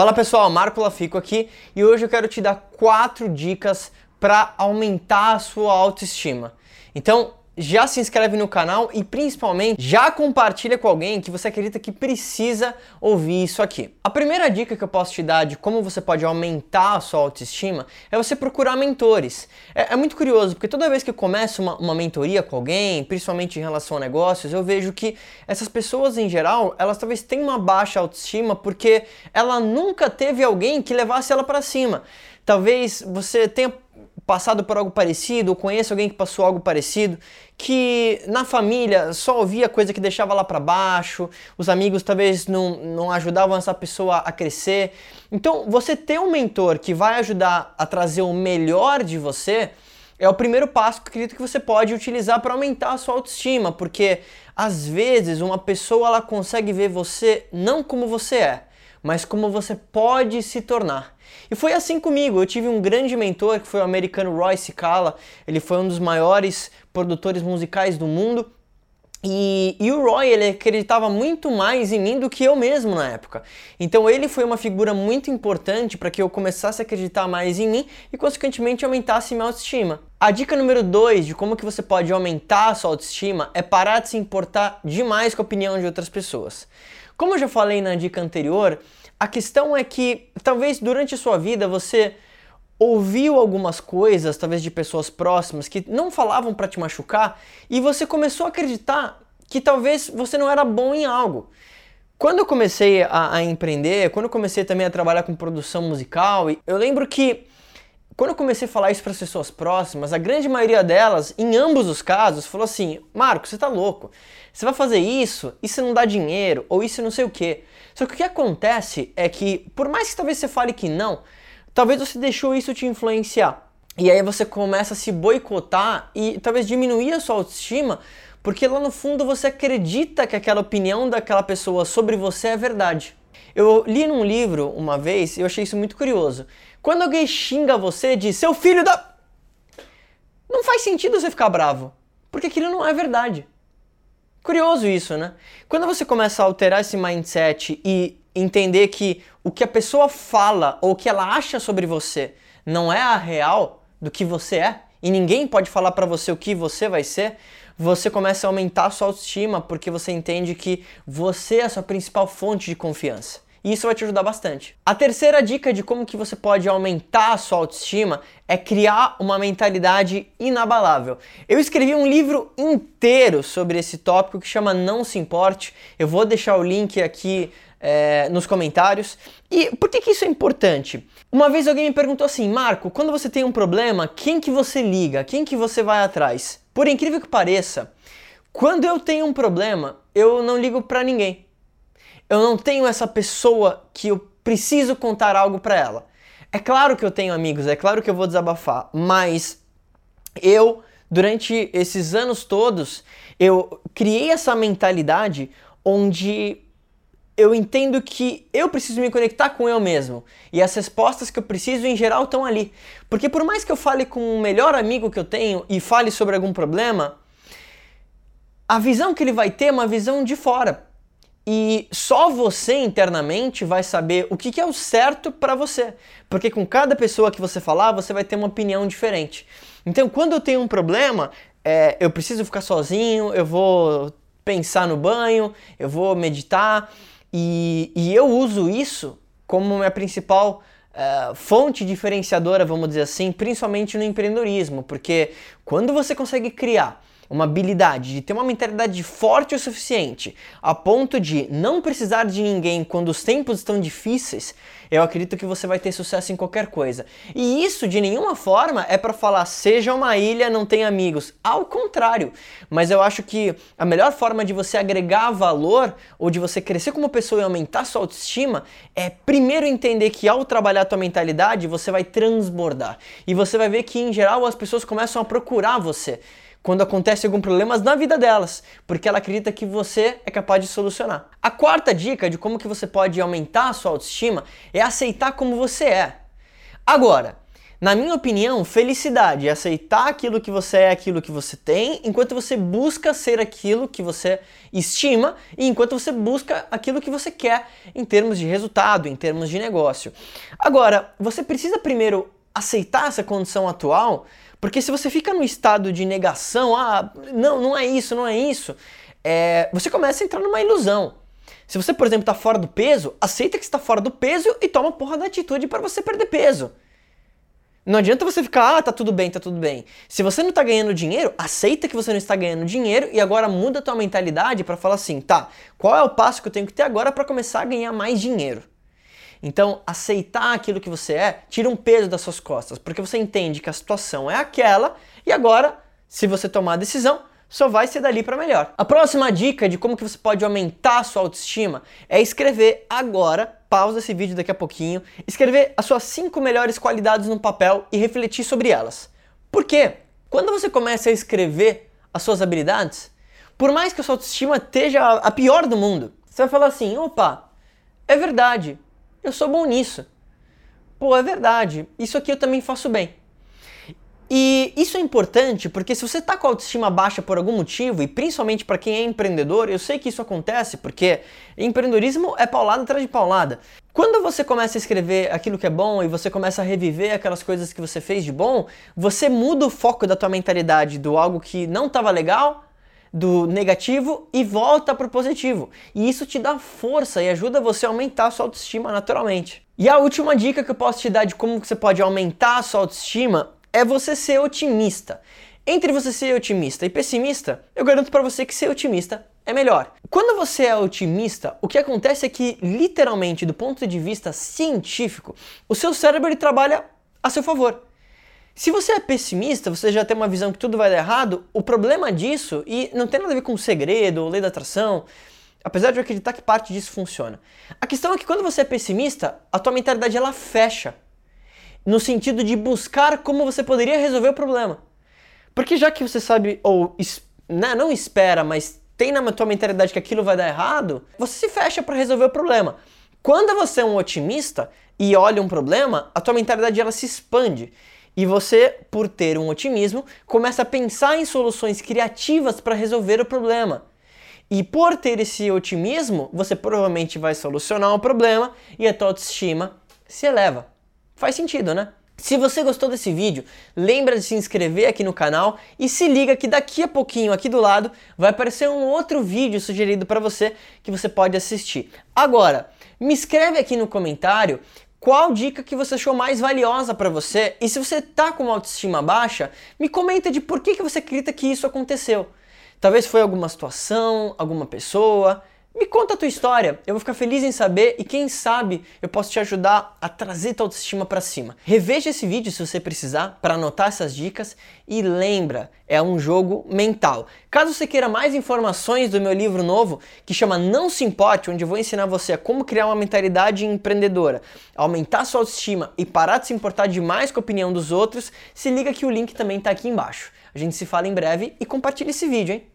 Fala pessoal, Marco Lafico aqui e hoje eu quero te dar quatro dicas para aumentar a sua autoestima. Então, já se inscreve no canal e principalmente já compartilha com alguém que você acredita que precisa ouvir isso aqui. A primeira dica que eu posso te dar de como você pode aumentar a sua autoestima é você procurar mentores. É, é muito curioso, porque toda vez que eu começo uma, uma, mentoria com alguém, principalmente em relação a negócios, eu vejo que essas pessoas em geral, elas talvez tenham uma baixa autoestima porque ela nunca teve alguém que levasse ela para cima. Talvez você tenha passado por algo parecido, ou conhece alguém que passou algo parecido, que na família só ouvia coisa que deixava lá para baixo, os amigos talvez não, não ajudavam essa pessoa a crescer. Então, você ter um mentor que vai ajudar a trazer o melhor de você é o primeiro passo que eu acredito que você pode utilizar para aumentar a sua autoestima, porque às vezes uma pessoa ela consegue ver você não como você é, mas como você pode se tornar. E foi assim comigo. Eu tive um grande mentor que foi o americano Roy Cicala. Ele foi um dos maiores produtores musicais do mundo. E, e, o Roy ele acreditava muito mais em mim do que eu mesmo na época. Então ele foi uma figura muito importante para que eu começasse a acreditar mais em mim e consequentemente aumentasse minha autoestima. A dica número 2 de como que você pode aumentar a sua autoestima é parar de se importar demais com a opinião de outras pessoas. Como eu já falei na dica anterior, a questão é que talvez durante sua vida você ouviu algumas coisas, talvez de pessoas próximas, que não falavam para te machucar, e você começou a acreditar que talvez você não era bom em algo. Quando eu comecei a, a empreender, quando eu comecei também a trabalhar com produção musical, eu lembro que quando eu comecei a falar isso para as pessoas próximas, a grande maioria delas, em ambos os casos, falou assim: Marco, você tá louco. Você vai fazer isso, isso não dá dinheiro, ou isso não sei o que. Só que o que acontece é que, por mais que talvez você fale que não, talvez você deixou isso te influenciar. E aí você começa a se boicotar e talvez diminuir a sua autoestima, porque lá no fundo você acredita que aquela opinião daquela pessoa sobre você é verdade. Eu li num livro uma vez e eu achei isso muito curioso. Quando alguém xinga você de seu filho da. Não faz sentido você ficar bravo, porque aquilo não é verdade. Curioso isso, né? Quando você começa a alterar esse mindset e entender que o que a pessoa fala ou o que ela acha sobre você não é a real do que você é, e ninguém pode falar para você o que você vai ser, você começa a aumentar a sua autoestima porque você entende que você é a sua principal fonte de confiança e isso vai te ajudar bastante. A terceira dica de como que você pode aumentar a sua autoestima é criar uma mentalidade inabalável. Eu escrevi um livro inteiro sobre esse tópico que chama Não Se Importe. Eu vou deixar o link aqui é, nos comentários. E por que, que isso é importante? Uma vez alguém me perguntou assim, Marco, quando você tem um problema, quem que você liga? Quem que você vai atrás? Por incrível que pareça, quando eu tenho um problema, eu não ligo para ninguém eu não tenho essa pessoa que eu preciso contar algo para ela. É claro que eu tenho amigos, é claro que eu vou desabafar, mas eu, durante esses anos todos, eu criei essa mentalidade onde eu entendo que eu preciso me conectar com eu mesmo. E as respostas que eu preciso, em geral, estão ali. Porque por mais que eu fale com o melhor amigo que eu tenho e fale sobre algum problema, a visão que ele vai ter é uma visão de fora. E só você internamente vai saber o que, é o certo para você. Porque com cada pessoa que você falar, você vai ter uma opinião diferente. Então, quando eu tenho um problema, é, eu preciso ficar sozinho, eu vou pensar no banho, eu vou meditar. E, e eu uso isso como minha principal uh, fonte diferenciadora, vamos dizer assim, principalmente no empreendedorismo. Porque quando você consegue criar uma habilidade de ter uma mentalidade forte o suficiente a ponto de não precisar de ninguém quando os tempos estão difíceis, eu acredito que você vai ter sucesso em qualquer coisa. E isso de nenhuma forma é para falar seja uma ilha, não tem amigos. Ao contrário. Mas eu acho que a melhor forma de você agregar valor ou de você crescer como pessoa e aumentar sua autoestima é primeiro entender que ao trabalhar a tua mentalidade, você vai transbordar. E você vai ver que em geral as pessoas começam a procurar você quando acontece algum problema na vida delas, porque ela acredita que você é capaz de solucionar. A quarta dica de como que você pode aumentar a sua autoestima é aceitar como você é. Agora, Na minha opinião, felicidade é aceitar aquilo que você é, aquilo que você tem, enquanto você busca ser aquilo que você estima e enquanto você busca aquilo que você quer em termos de resultado, em termos de negócio. Agora, você precisa primeiro aceitar essa condição atual, porque se você fica no estado de negação, ah, não, não é isso, não é isso, é, você começa a entrar numa ilusão. Se você, por exemplo, está fora do peso, aceita que está fora do peso e toma porra da atitude para você perder peso. Não adianta você ficar, ah, tá tudo bem, tá tudo bem. Se você não tá ganhando dinheiro, aceita que você não está ganhando dinheiro e agora muda a tua mentalidade para falar assim, tá, qual é o passo que eu tenho que ter agora para começar a ganhar mais dinheiro? Então, aceitar aquilo que você é tira um peso das suas costas, porque você entende que a situação é aquela e agora, se você tomar a decisão, só vai ser dali para melhor. A próxima dica de como que você pode aumentar a sua autoestima é escrever agora, pausa esse vídeo daqui a pouquinho, escrever as suas cinco melhores qualidades no papel e refletir sobre elas. Por quê? Quando você começa a escrever as suas habilidades, por mais que a sua autoestima esteja a pior do mundo, você vai falar assim: opa, é verdade, eu sou bom nisso. Pô, é verdade, isso aqui eu também faço bem. E isso é importante porque se você está com a autoestima baixa por algum motivo, e principalmente para quem é empreendedor, eu sei que isso acontece porque empreendedorismo é paulada atrás de paulada. Quando você começa a escrever aquilo que é bom e você começa a reviver aquelas coisas que você fez de bom, você muda o foco da tua mentalidade do algo que não estava legal do negativo e volta para o positivo. E isso te dá força e ajuda você a aumentar a sua autoestima naturalmente. E a última dica que eu posso te dar de como você pode aumentar a sua autoestima é você ser otimista. Entre você ser otimista e pessimista, eu garanto para você que ser otimista é melhor. Quando você é otimista, o que acontece é que, literalmente, do ponto de vista científico, o seu cérebro ele trabalha a seu favor. Se você é pessimista, você já tem uma visão que tudo vai dar errado, o problema disso, e não tem nada a ver com segredo ou lei da atração, apesar de eu acreditar que parte disso funciona. A questão é que quando você é pessimista, a tua mentalidade ela fecha no sentido de buscar como você poderia resolver o problema. Porque já que você sabe, ou né, não espera, mas tem na tua mentalidade que aquilo vai dar errado, você se fecha para resolver o problema. Quando você é um otimista e olha um problema, a tua mentalidade ela se expande. E você, por ter um otimismo, começa a pensar em soluções criativas para resolver o problema. E por ter esse otimismo, você provavelmente vai solucionar o problema e a tua autoestima se eleva. Faz sentido, né? Se você gostou desse vídeo, lembra de se inscrever aqui no canal e se liga que daqui a pouquinho aqui do lado vai aparecer um outro vídeo sugerido para você que você pode assistir. Agora, me escreve aqui no comentário qual dica que você achou mais valiosa para você e se você tá com uma autoestima baixa, me comenta de por que, que você acredita que isso aconteceu. Talvez foi alguma situação, alguma pessoa, me conta a tua história, eu vou ficar feliz em saber e quem sabe eu posso te ajudar a trazer tua autoestima para cima. Reveja esse vídeo se você precisar para anotar essas dicas e lembra, é um jogo mental. Caso você queira mais informações do meu livro novo que chama Não se importe, onde eu vou ensinar você a como criar uma mentalidade empreendedora, aumentar sua autoestima e parar de se importar demais com a opinião dos outros, se liga que o link também está aqui embaixo. A gente se fala em breve e compartilha esse vídeo, hein?